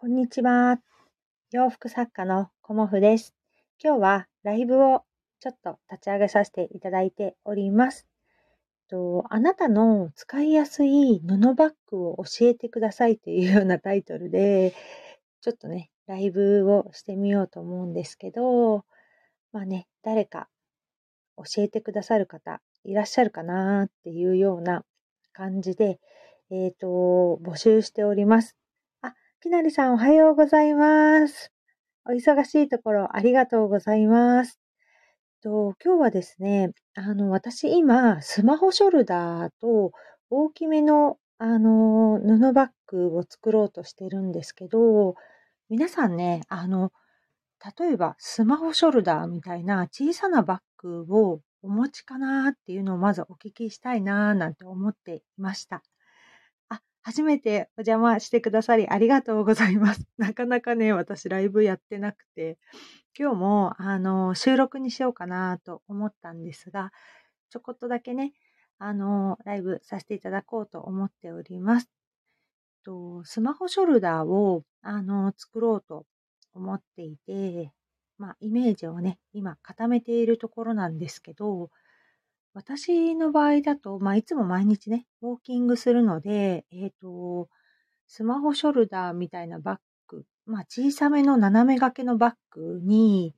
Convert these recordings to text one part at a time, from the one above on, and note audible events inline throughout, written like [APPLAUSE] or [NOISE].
こんにちは。洋服作家のコモフです。今日はライブをちょっと立ち上げさせていただいております。とあなたの使いやすい布バッグを教えてくださいというようなタイトルで、ちょっとね、ライブをしてみようと思うんですけど、まあね、誰か教えてくださる方いらっしゃるかなっていうような感じで、えっ、ー、と、募集しております。きなりさんおはようございます。お忙しいところありがとうございます。と今日はですね、あの、私今、スマホショルダーと大きめの、あの、布バッグを作ろうとしてるんですけど、皆さんね、あの、例えばスマホショルダーみたいな小さなバッグをお持ちかなっていうのをまずお聞きしたいななんて思っていました。初めてお邪魔してくださりありがとうございます。[LAUGHS] なかなかね、私ライブやってなくて、今日もあの収録にしようかなと思ったんですが、ちょこっとだけね、あのライブさせていただこうと思っております。とスマホショルダーをあの作ろうと思っていて、まあ、イメージをね、今固めているところなんですけど、私の場合だと、まあ、いつも毎日ね、ウォーキングするので、えっ、と、スマホショルダーみたいなバッグ、まあ、小さめの斜め掛けのバッグに、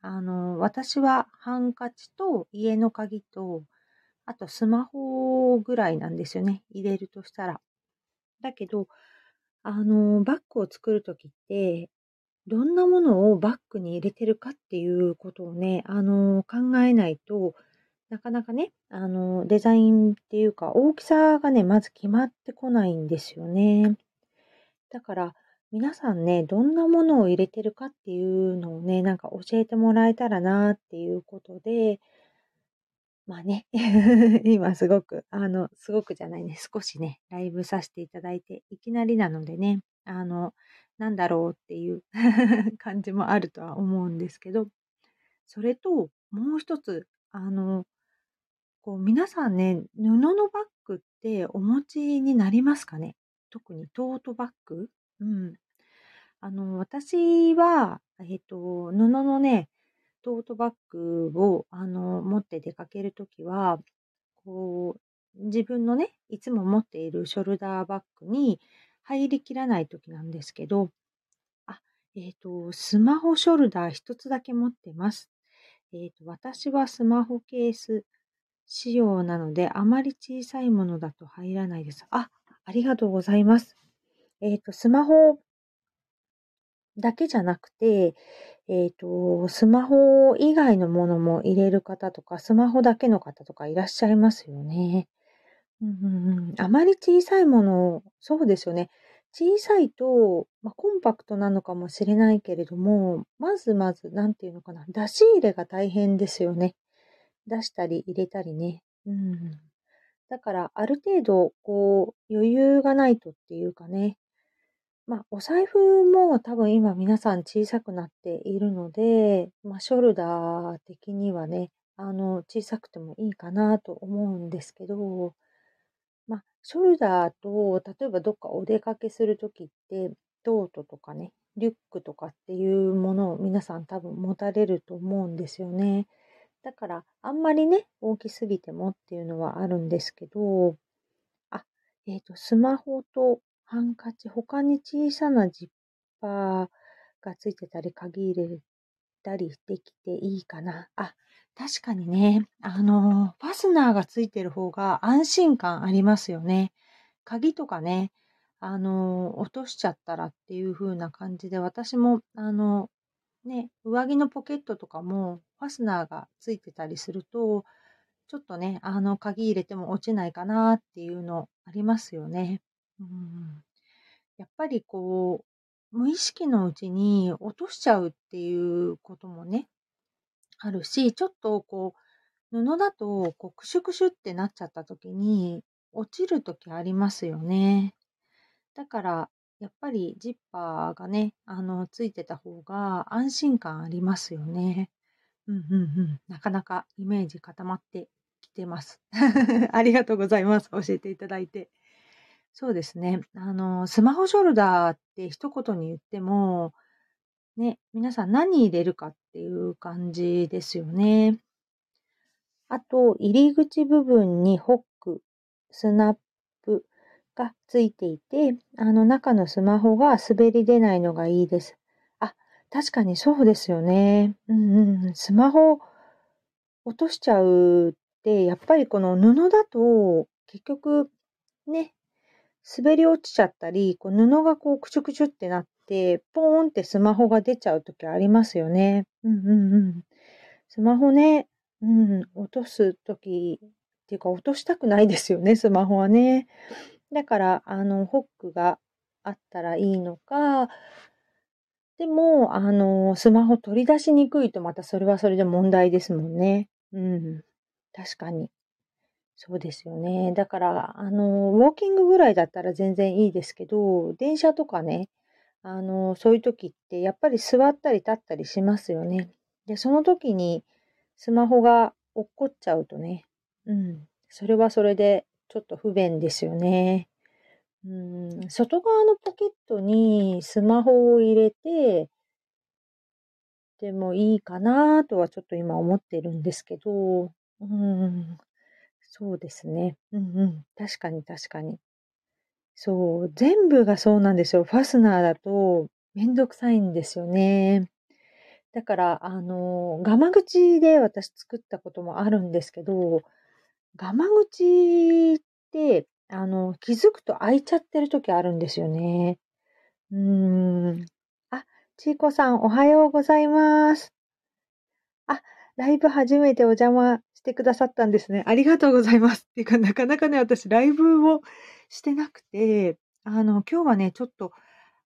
あの、私はハンカチと家の鍵と、あとスマホぐらいなんですよね。入れるとしたら。だけど、あの、バッグを作るときって、どんなものをバッグに入れてるかっていうことをね、あの、考えないと、なかなかね、あの、デザインっていうか、大きさがね、まず決まってこないんですよね。だから、皆さんね、どんなものを入れてるかっていうのをね、なんか教えてもらえたらなっていうことで、まあね、[LAUGHS] 今すごく、あの、すごくじゃないね、少しね、ライブさせていただいて、いきなりなのでね、あの、なんだろうっていう [LAUGHS] 感じもあるとは思うんですけど、それと、もう一つ、あの、こう皆さんね、布のバッグってお持ちになりますかね？特にトートバッグ？うん。あの、私は、えっと、布のね、トートバッグを、あの、持って出かけるときは、こう、自分のね、いつも持っているショルダーバッグに入りきらないときなんですけど、あ、えっと、スマホショルダー一つだけ持ってます。えっと、私はスマホケース仕様なので、あまり小さいものだと入らないです。あ、ありがとうございます。えっ、ー、と、スマホだけじゃなくて、えっ、ー、と、スマホ以外のものも入れる方とか、スマホだけの方とかいらっしゃいますよね。うん、あまり小さいもの、そうですよね。小さいと、まあ、コンパクトなのかもしれないけれども、まずまず、なんていうのかな、出し入れが大変ですよね。出したり入れたりね。うん。だから、ある程度、こう、余裕がないとっていうかね。まあ、お財布も多分今皆さん小さくなっているので、まあ、ショルダー的にはね、あの、小さくてもいいかなと思うんですけど、まあ、ショルダーと、例えばどっかお出かけするときって、トートとかね、リュックとかっていうものを皆さん多分持たれると思うんですよね。だから、あんまりね、大きすぎてもっていうのはあるんですけど、あ、えっ、ー、と、スマホとハンカチ、他に小さなジッパーがついてたり、鍵入れたりできていいかな。あ、確かにね、あの、ファスナーがついてる方が安心感ありますよね。鍵とかね、あの、落としちゃったらっていう風な感じで、私も、あの、ね、上着のポケットとかもファスナーがついてたりすると、ちょっとね、あの、鍵入れても落ちないかなっていうのありますよね。うん、やっぱりこう、無意識のうちに落としちゃうっていうこともね、あるし、ちょっとこう、布だと、こう、クシュクシュってなっちゃった時に、落ちる時ありますよね。だから、やっぱりジッパーがね、あの、ついてた方が安心感ありますよね。うんうんうん。なかなかイメージ固まってきてます。[LAUGHS] ありがとうございます。教えていただいて。そうですね。あの、スマホショルダーって一言に言っても、ね、皆さん何入れるかっていう感じですよね。あと、入り口部分にホック、スナップがついていて、あの中のスマホが滑り出ないのがいいです。確かにそうですよね。うんうん。スマホ落としちゃうって、やっぱりこの布だと結局ね、滑り落ちちゃったり、こう布がこうクチュクチュってなって、ポーンってスマホが出ちゃうときありますよね。うんうんうん。スマホね、うん、落とすときっていうか落としたくないですよね、スマホはね。だから、あの、ホックがあったらいいのか、でも、あの、スマホ取り出しにくいとまたそれはそれで問題ですもんね。うん。確かに。そうですよね。だから、あの、ウォーキングぐらいだったら全然いいですけど、電車とかね、あの、そういう時ってやっぱり座ったり立ったりしますよね。で、その時にスマホが落っこっちゃうとね、うん、それはそれでちょっと不便ですよね。うん、外側のポケットにスマホを入れて、でもいいかなとはちょっと今思ってるんですけど、うん、そうですね。うんうん。確かに確かに。そう、全部がそうなんですよ。ファスナーだとめんどくさいんですよね。だから、あの、ガマ口で私作ったこともあるんですけど、ガマ口って、あの、気づくと開いちゃってる時あるんですよね。うーん。あ、ちいこさん、おはようございます。あ、ライブ初めてお邪魔してくださったんですね。ありがとうございます。っていうか、なかなかね、私、ライブをしてなくて、あの、今日はね、ちょっと、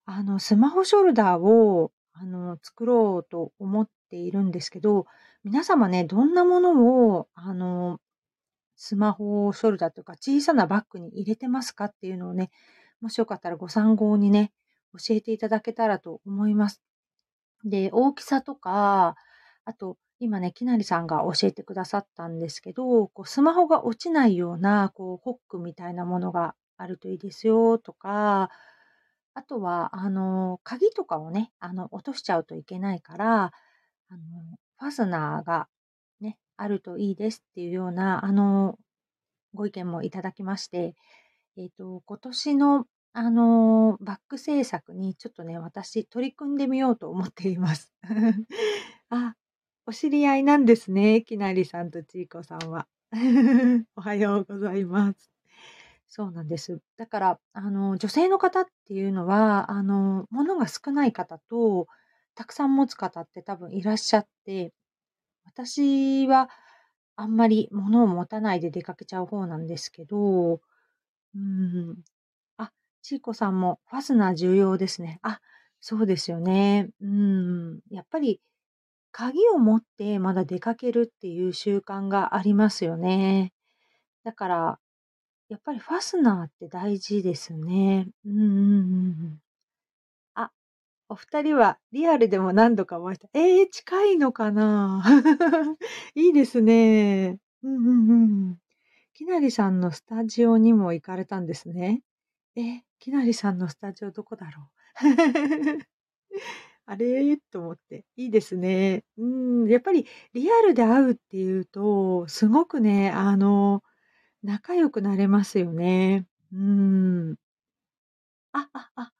あの、スマホショルダーを、あの、作ろうと思っているんですけど、皆様ね、どんなものを、あの、スマホショルダーとか小さなバッグに入れてますかっていうのをね、もしよかったらご参考にね、教えていただけたらと思います。で、大きさとか、あと、今ね、きなりさんが教えてくださったんですけど、こうスマホが落ちないような、こう、ホックみたいなものがあるといいですよとか、あとは、あの、鍵とかをね、あの、落としちゃうといけないから、あの、ファスナーがあるといいですっていうような、あの、ご意見もいただきまして、えっ、ー、と、今年の、あの、バック制作にちょっとね、私取り組んでみようと思っています。[LAUGHS] あ、お知り合いなんですね。きなりさんとちいこさんは。[LAUGHS] おはようございます。そうなんです。だから、あの、女性の方っていうのは、あの、物が少ない方と、たくさん持つ方って多分いらっしゃって、私はあんまり物を持たないで出かけちゃう方なんですけど、うん。あ、ちいこさんもファスナー重要ですね。あ、そうですよね。うん。やっぱり鍵を持ってまだ出かけるっていう習慣がありますよね。だから、やっぱりファスナーって大事ですね。うんうんうんうん。お二人はリアルでも何度かお会いした。えー、近いのかな [LAUGHS] いいですね。うんうんうん。きなりさんのスタジオにも行かれたんですね。え、きなりさんのスタジオどこだろう [LAUGHS] あれ？と思って。いいですね。うん、やっぱりリアルで会うっていうと、すごくね、あの、仲良くなれますよね。うん。あ、あ、あ、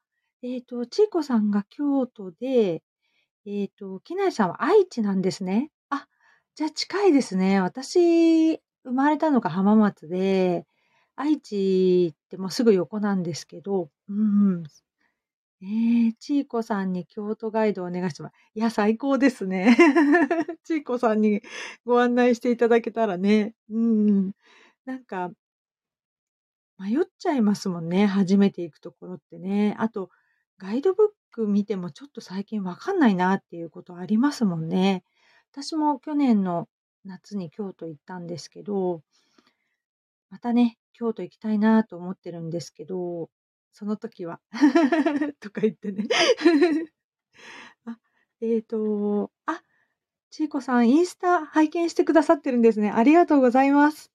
えっと、ちいこさんが京都で、えっと、きなりさんは愛知なんですね。あ、じゃあ近いですね。私、生まれたのが浜松で、愛知ってもうすぐ横なんですけど、うん。えー、ちいこさんに京都ガイドをお願いします。いや、最高ですね。ちいこさんにご案内していただけたらね。うん。なんか、迷っちゃいますもんね。初めて行くところってね。あと、ガイドブック見てもちょっと最近わかんないなっていうことありますもんね。私も去年の夏に京都行ったんですけど、またね、京都行きたいなと思ってるんですけど、その時は [LAUGHS] とか言ってね [LAUGHS] あ、えっ、ー、と、あ、ちいこさん、インスタ拝見してくださってるんですね。ありがとうございます。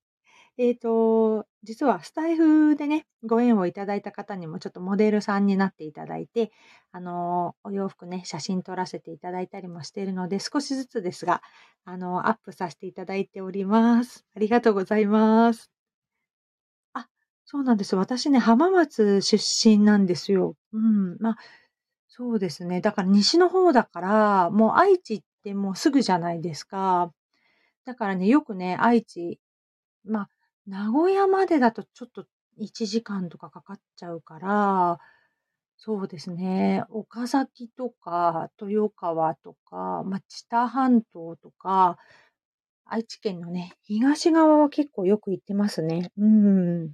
えっ、ー、と、実はスタイフでね、ご縁をいただいた方にもちょっとモデルさんになっていただいて、あの、お洋服ね、写真撮らせていただいたりもしているので、少しずつですが、あの、アップさせていただいております。ありがとうございます。あ、そうなんです。私ね、浜松出身なんですよ。うん。まあ、そうですね。だから西の方だから、もう愛知ってもうすぐじゃないですか。だからね、よくね、愛知、まあ、名古屋までだとちょっと1時間とかかかっちゃうから、そうですね、岡崎とか豊川とか、まあ、知多半島とか、愛知県のね、東側は結構よく行ってますね。うん。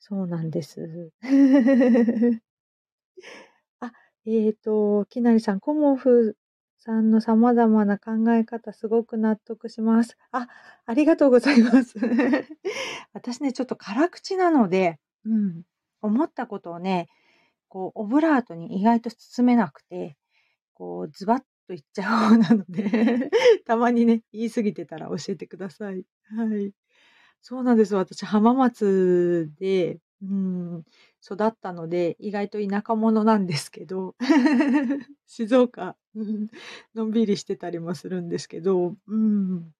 そうなんです。[LAUGHS] あ、えっ、ー、と、きなりさん、コモフさんの様々な考え方、すごく納得します。あ、ありがとうございます。[LAUGHS] 私ね、ちょっと辛口なので、うん、思ったことをね、こう、オブラートに意外と包めなくて、こう、ズバッと言っちゃう方なので [LAUGHS] たまにね、言い過ぎてたら教えてください。はい。そうなんです。私、浜松で、うん、育ったので、意外と田舎者なんですけど、[LAUGHS] 静岡、のんびりしてたりもするんですけど、うん。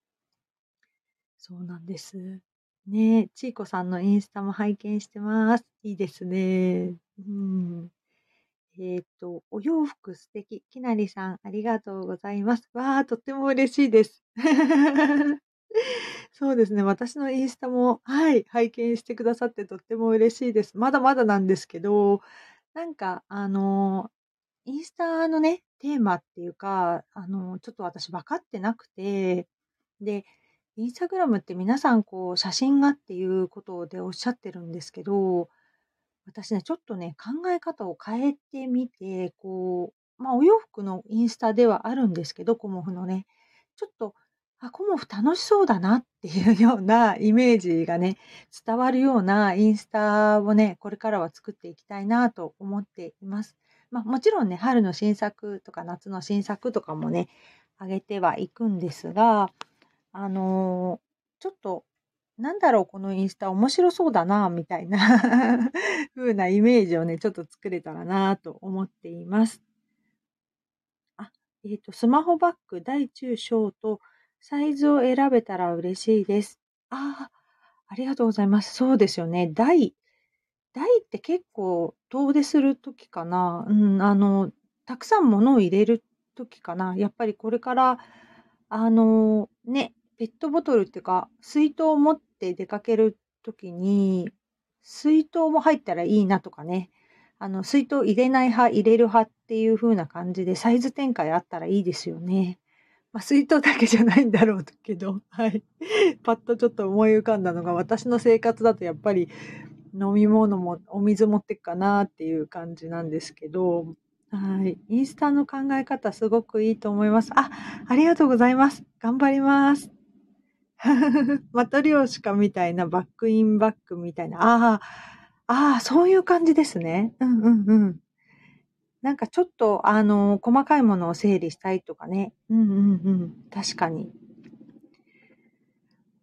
そうなんです。ねちいこさんのインスタも拝見してます。いいですね。うん。えっ、ー、と、お洋服素敵。きなりさん、ありがとうございます。わあ、とっても嬉しいです。そうですね。私のインスタも、はい、拝見してくださってとっても嬉しいです。まだまだなんですけど、なんか、あの、インスタのね、テーマっていうか、あの、ちょっと私分かってなくて、で、インスタグラムって皆さんこう写真がっていうことでおっしゃってるんですけど、私ね、ちょっとね、考え方を変えてみて、こう、まあお洋服のインスタではあるんですけど、コモフのね、ちょっとあ、コモフ楽しそうだなっていうようなイメージがね、伝わるようなインスタをね、これからは作っていきたいなと思っています。まあ、もちろんね、春の新作とか夏の新作とかもね、あげてはいくんですが、あのー、ちょっと、なんだろう、このインスタ面白そうだな、みたいな [LAUGHS] 風なイメージをね、ちょっと作れたらなと思っています。あ、えっ、ー、と、スマホバッグ大中小とサイズを選べたら嬉しいです。ああ、ありがとうございます。そうですよね。台。台って結構遠出するときかな。うん、あの、たくさん物を入れるときかな。やっぱりこれから、あの、ね、ペットボトルっていうか、水筒を持って出かけるときに、水筒も入ったらいいなとかね。あの、水筒入れない派、入れる派っていう風な感じで、サイズ展開あったらいいですよね。まあ、水筒だけじゃないんだろうけど、[LAUGHS] はい。パッとちょっと思い浮かんだのが、私の生活だとやっぱり飲み物もお水持ってくかなっていう感じなんですけど、はい。インスタの考え方すごくいいと思います。あ、ありがとうございます。頑張ります。マトリョーシカみたいなバックインバックみたいな。ああ、ああ、そういう感じですね。うんうんうん。なんかちょっと、あの、細かいものを整理したいとかね。うんうんうん。確かに。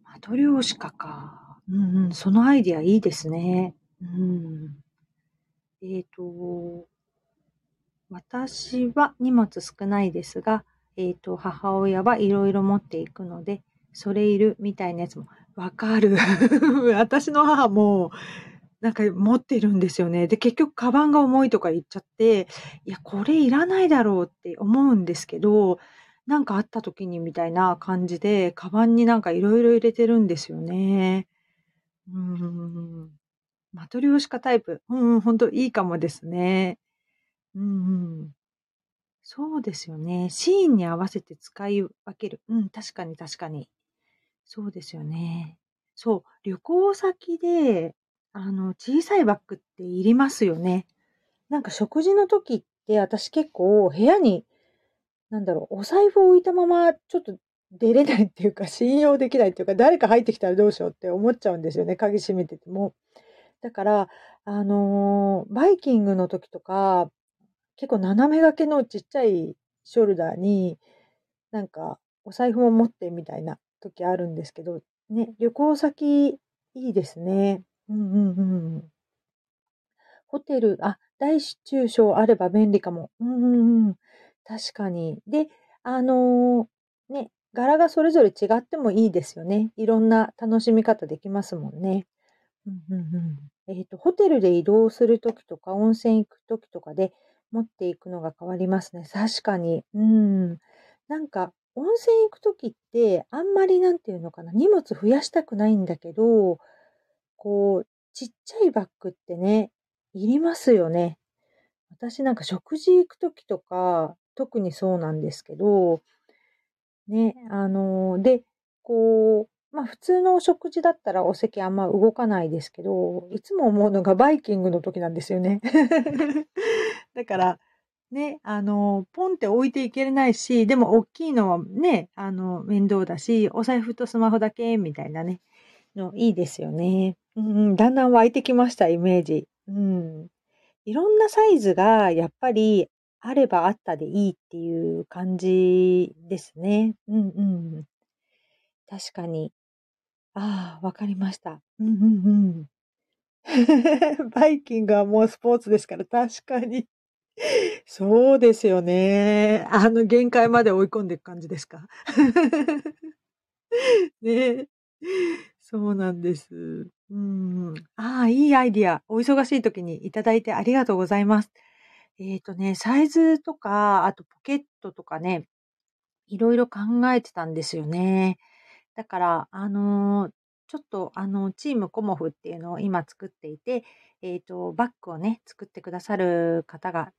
マトリョーシカか。うんうん。そのアイディアいいですね。うん。えっ、ー、と、私は荷物少ないですが、えっ、ー、と、母親はいろいろ持っていくので、それいるみたいなやつもわかる。[LAUGHS] 私の母も、なんか持ってるんですよね。で、結局カバンが重いとか言っちゃって、いや、これいらないだろうって思うんですけど、なんかあった時にみたいな感じで、カバンになんかいろいろ入れてるんですよね。うん。マトリョーシカタイプ。うん、ほんといいかもですね。うんうん。そうですよね。シーンに合わせて使い分ける。うん、確かに確かに。そうですよね。そう、旅行先であの、小さいバッグっていりますよね。なんか食事の時って私結構部屋に、なんだろう、お財布を置いたままちょっと出れないっていうか信用できないっていうか誰か入ってきたらどうしようって思っちゃうんですよね。鍵閉めてても。だから、あのー、バイキングの時とか、結構斜め掛けのちっちゃいショルダーに、なんかお財布を持ってみたいな時あるんですけど、ね、旅行先いいですね。うんうんうん。ホテル、あ、大中小あれば便利かも。うんうんうん。確かに。で、あのー、ね、柄がそれぞれ違ってもいいですよね。いろんな楽しみ方できますもんね。うんうんうん。えっ、と、ホテルで移動するときとか、温泉行くときとかで持っていくのが変わりますね。確かに。うん。なんか、温泉行くときって、あんまりなんていうのかな、荷物増やしたくないんだけど、こう、ちっちゃいバッグってね、いりますよね。私なんか食事行くときとか、特にそうなんですけど、ね、あの、で、こう、まあ普通のお食事だったらお席あんま動かないですけど、いつも思うのがバイキングの時なんですよね。[LAUGHS] だから、ね、あの、ポンって置いていけれないし、でも大きいのはね、あの、面倒だし、お財布とスマホだけみたいなね、のいいですよね。うん、だんだん湧いてきました、イメージ。うん。いろんなサイズがやっぱりあればあったでいいっていう感じですね。うんうん。確かに。ああ、わかりました。うんうんうん。[LAUGHS] バイキングはもうスポーツですから、確かに。そうですよね。あの限界まで追い込んでいく感じですか？[LAUGHS] ね。そうなんです。うん。ああ、いいアイディア。お忙しい時にいただいてありがとうございます。えっとね、サイズとか、あとポケットとかね、いろいろ考えてたんですよね。だから、あの、ちょっと、あの、チームコモフっていうのを今作っていて、えっと、バッグをね、作ってくださる方が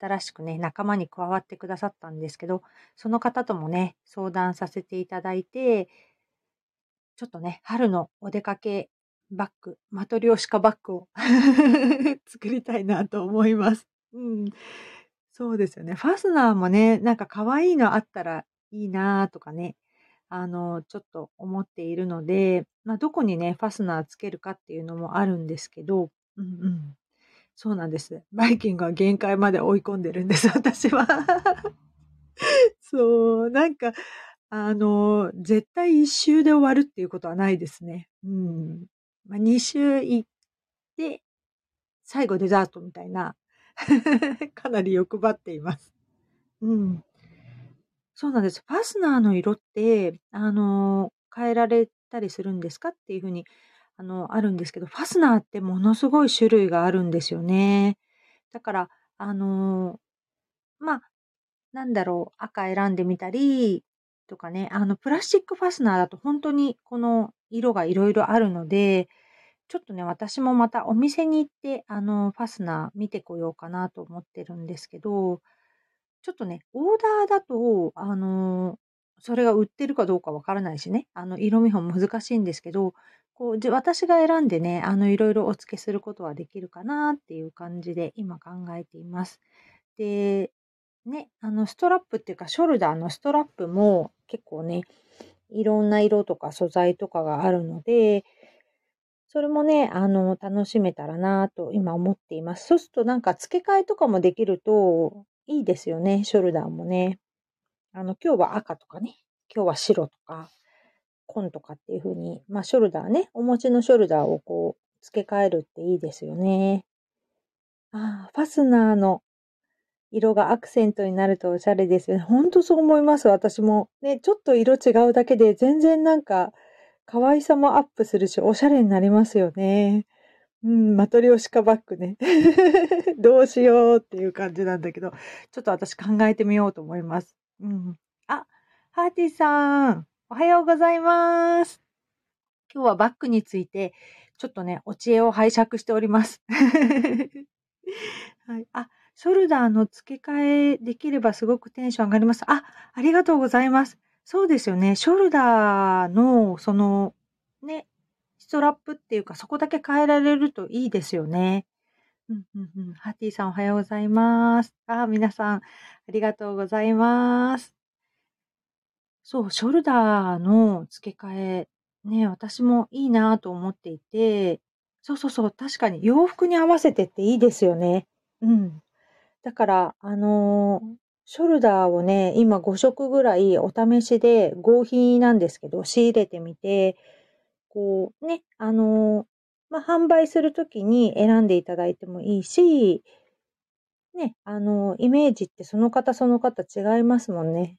新しくね、仲間に加わってくださったんですけど、その方ともね、相談させていただいて、ちょっとね、春のお出かけバッグ、マトリョーシカバッグを [LAUGHS] 作りたいなと思います。そうですよね。ファスナーもね、なんか可愛いのあったらいいなとかね、あの、ちょっと思っているので、まあ、どこにね、ファスナーつけるかっていうのもあるんですけど、うんうん。そうなんです。バイキングは限界まで追い込んでるんです、私は。[LAUGHS] そう、なんか、あの、絶対一周で終わるっていうことはないですね。うん。まあ、二周行って、最後デザートみたいな [LAUGHS] かなり欲張っています。うん。そうなんです。ファスナーの色って、あの、変えられたりするんですかっていうふうに、あの、あるんですけど、ファスナーってものすごい種類があるんですよね。だから、あの、まあ、なんだろう、赤選んでみたり、とかね、あの、プラスチックファスナーだと本当にこの色がいろいろあるので、ちょっとね、私もまたお店に行って、あの、ファスナー見てこようかなと思ってるんですけど、ちょっとね、オーダーだと、あの、それが売ってるかどうかわからないしね、あの、色見本難しいんですけど、こう、私が選んでね、あの、いろいろお付けすることはできるかなっていう感じで今考えています。で、ね、あの、ストラップっていうか、ショルダーのストラップも結構ね、いろんな色とか素材とかがあるので、それもね、あの、楽しめたらなと今思っています。そうするとなんか付け替えとかもできるといいですよね、ショルダーもね。あの、今日は赤とかね、今日は白とか、紺とかっていう風に、まあ、ショルダーね、お持ちのショルダーをこう、付け替えるっていいですよね。ああ、ファスナーの色がアクセントになるとおしゃれですよね。ほんとそう思います、私も。ね、ちょっと色違うだけで全然なんか、可愛さもアップするし、おしゃれになりますよね。うん、マトリョシカバッグね。[LAUGHS] どうしようっていう感じなんだけど、ちょっと私考えてみようと思います。うん。あ、ハーティーさん、おはようございます。今日はバッグについて、ちょっとね、お知恵を拝借しております。[LAUGHS] はい。あ、ショルダーの付け替えできればすごくテンション上がります。あ、ありがとうございます。そうですよね。ショルダーの、その、ね、ストラップっていうか、そこだけ変えられるといいですよね。うんうんうん。ハッティさんおはようございます。あ、皆さん、ありがとうございます。そう、ショルダーの付け替え、ね、私もいいなと思っていて、そうそうそう、確かに洋服に合わせてっていいですよね。うん。だから、あのーショルダーをね、今5色ぐらいお試しで合皮なんですけど、仕入れてみて、こうね、あの、まあ、販売するときに選んでいただいてもいいし、ね、あの、イメージってその方その方違いますもんね。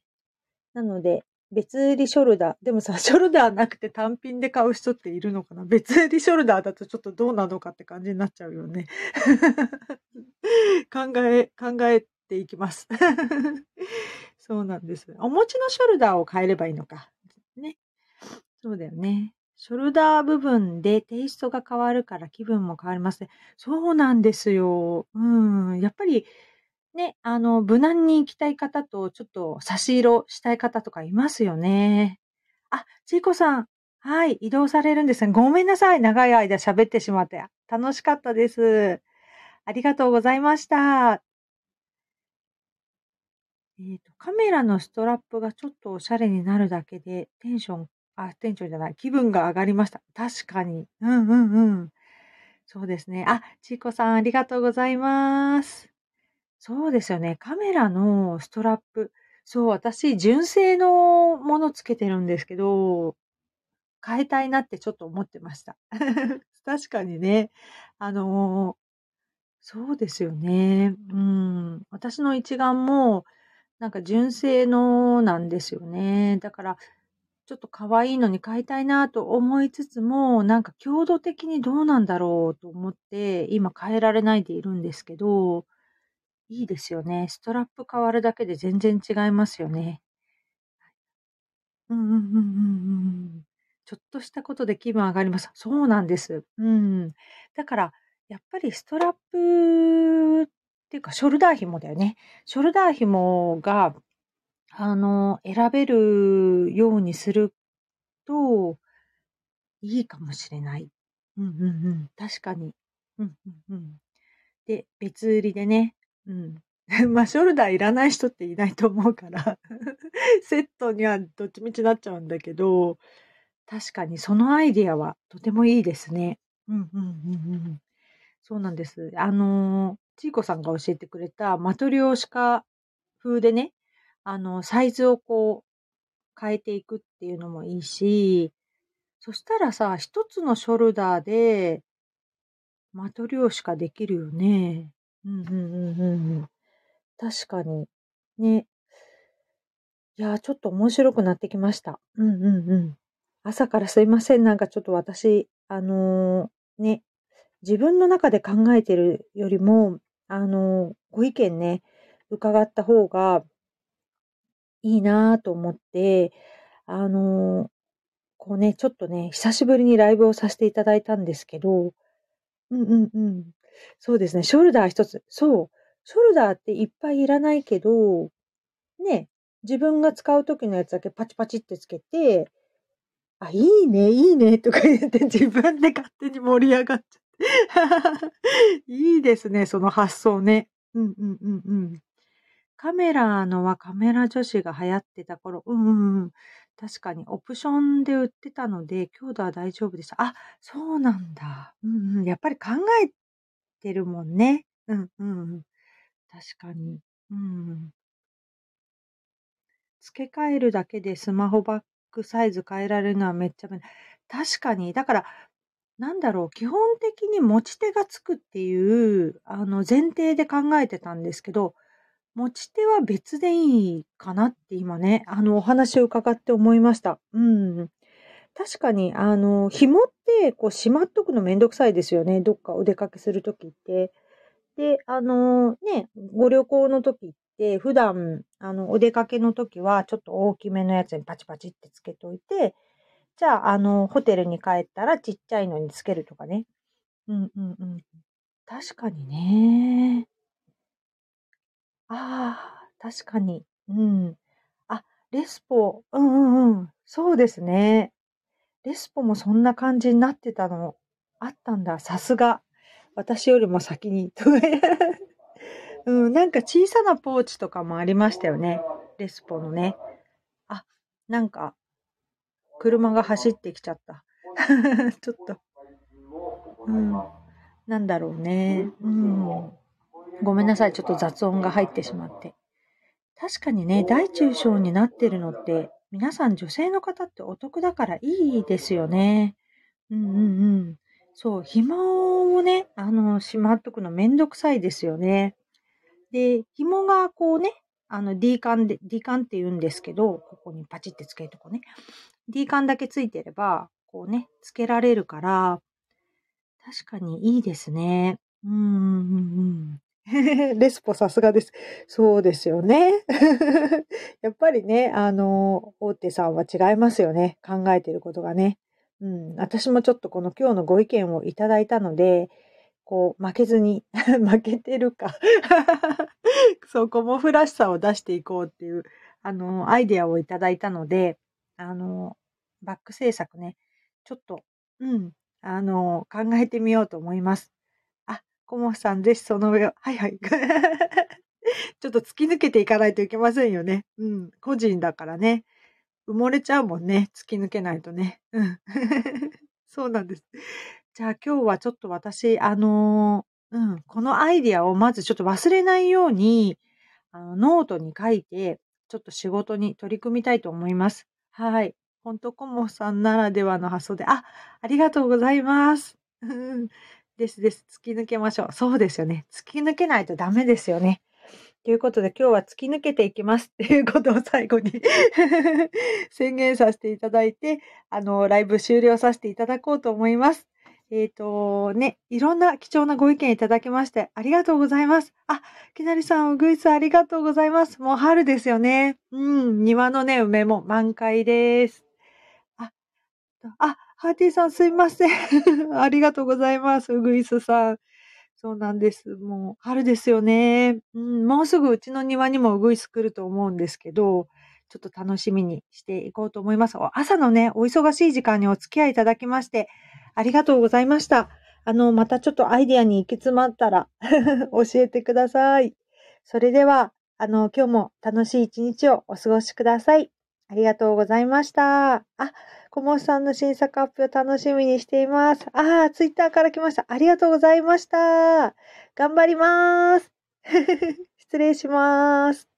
なので、別売りショルダー。でもさ、ショルダーなくて単品で買う人っているのかな？別売りショルダーだとちょっとどうなのかって感じになっちゃうよね。[LAUGHS] 考え、考えていきます。[LAUGHS] そうなんです。お持ちのショルダーを変えればいいのか。ね。そうだよね。ショルダー部分でテイストが変わるから気分も変わりますね。そうなんですよ。うん。やっぱり、ね、あの、無難に行きたい方と、ちょっと差し色したい方とかいますよね。あ、ちいこさん。はい、移動されるんですね。ごめんなさい。長い間喋ってしまって。楽しかったです。ありがとうございました。えっ、と、カメラのストラップがちょっとおしゃれになるだけで、テンション、あ、テンションじゃない、気分が上がりました。確かに。うんうんうん。そうですね。あ、ちいこさん、ありがとうございます。そうですよね。カメラのストラップ。そう、私、純正のものつけてるんですけど、変えたいなってちょっと思ってました。[LAUGHS] 確かにね。あのそうですよね。うん。私の一眼も、なんか純正のなんですよね。だから、ちょっと可愛いのに買いたいなと思いつつも、なんか強度的にどうなんだろうと思って、今変えられないでいるんですけど、いいですよね。ストラップ変わるだけで全然違いますよね。うんうんうんうんうん。ちょっとしたことで気分上がります。そうなんです。うん。だから、やっぱりストラップっていうか、ショルダー紐だよね。ショルダー紐が、あの、選べるようにすると、いいかもしれない。うんうんうん。確かに。うんうんうん。で、別売りでね、うん。[LAUGHS] まあ、ショルダーいらない人っていないと思うから [LAUGHS] セットにはどっちみちなっちゃうんだけど、確かにそのアイディアはとてもいいですね。うんうんうんうん。そうなんです。あの、ちいこさんが教えてくれたマトリョーシカ風でね、あの、サイズをこう変えていくっていうのもいいし、そしたらさ、一つのショルダーでマトリョーシカできるよね。うんうんうんうんうん。確かに。ね。いや、ちょっと面白くなってきました。うんうんうん。朝からすいません。なんかちょっと私、あのー、ね、自分の中で考えてるよりも、あの、ご意見ね、伺った方がいいなぁと思って、あの、こうね、ちょっとね、久しぶりにライブをさせていただいたんですけど、うんうんうん。そうですね。ショルダー一つ。そう。ショルダーっていっぱいいらないけど、ね、自分が使う時のやつだけパチパチってつけて、あ、いいね、いいね、とか言って自分で勝手に盛り上がっちゃって。[LAUGHS] いいですね、その発想ね。うんうんうんうん。カメラのはカメラ女子が流行ってた頃、うんうんうん。確かにオプションで売ってたので、強度は大丈夫でした。あ、そうなんだ。うんうん。やっぱり考えてるもんね。うんうん。確かに。うん。付け替えるだけでスマホバッグサイズ変えられるのはめっちゃ便利。確かに。だから、なんだろう、基本的に持ち手がつくっていう、あの、前提で考えてたんですけど、持ち手は別でいいかなって今ね、あの、お話を伺って思いました。うん。確かに、あの、紐って、こう、しまっとくのめんどくさいですよね。どっかお出かけするときって。で、あの、ね、ご旅行の時って、普段、あの、お出かけの時は、ちょっと大きめのやつにパチパチってつけといて、じゃあ、あの、ホテルに帰ったらちっちゃいのにつけるとかね。うんうんうん。確かにね。ああ、確かに。うん。あ、レスポ、うんうんうん。そうですね。レスポもそんな感じになってたのあったんだ。さすが。私よりも先に。[LAUGHS] うん、なんか小さなポーチとかもありましたよね。レスポのね。あ、なんか、車が走ってきちゃった。[LAUGHS] ちょっと。うん。なんだろうね。うん。ごめんなさい。ちょっと雑音が入ってしまって。確かにね、大中小になってるのって、皆さん女性の方ってお得だからいいですよね。うんうんうん。そう、紐をね、あの、しまっとくのめんどくさいですよね。で、紐がこうね、あの D カンで、D カンって言うんですけど、ここにパチってつけるとこね。D カンだけついてれば、こうね、つけられるから、確かにいいですね。うんうんうん。[LAUGHS] レスポさすがです。そうですよね。[LAUGHS] やっぱりね、あの、大手さんは違いますよね。考えてることがね。うん。私もちょっとこの今日のご意見をいただいたので、こう、負けずに [LAUGHS] 負けてるかそう、コモフらしさを出していこうっていう、あの、アイデアをいただいたので、あの、バック制作ね、ちょっと、うん、あの、考えてみようと思います。あ、コモフさん、ぜひその上を、はいはい。[LAUGHS] ちょっと突き抜けていかないといけませんよね。うん、個人だからね。埋もれちゃうもんね。突き抜けないとね。うん。[LAUGHS] そうなんです。じゃあ今日はちょっと私、あのうん、このアイディアをまずちょっと忘れないように、あのノートに書いて、ちょっと仕事に取り組みたいと思います。はい。ほんとコモさんならではの発想で、あ、ありがとうございます。[LAUGHS] ですです。突き抜けましょう。そうですよね。突き抜けないとダメですよね。ということで今日は突き抜けていきますっていうことを最後に [LAUGHS] 宣言させていただいて、あの、ライブ終了させていただこうと思います。えっ、ー、と、ね、いろんな貴重なご意見いただきましてありがとうございます。あ、きなりさん、うぐいすありがとうございます。もう春ですよね。うん、庭のね、梅も満開です。あ、あ、ハーティーさんすいません。[LAUGHS] ありがとうございます。うぐいすさん。そうなんです。もう春ですよね。うん、もうすぐうちの庭にもウグイス来ると思うんですけど、ちょっと楽しみにしていこうと思います。朝のね、お忙しい時間にお付き合いいただきまして、ありがとうございました。あの、またちょっとアイディアに行き詰まったら [LAUGHS] 教えてください。それでは、あの、今日も楽しい一日をお過ごしください。ありがとうございました。あ、小森さんの新作発表楽しみにしています。ああ、ツイッターから来ました。ありがとうございました。頑張ります。[LAUGHS] 失礼します。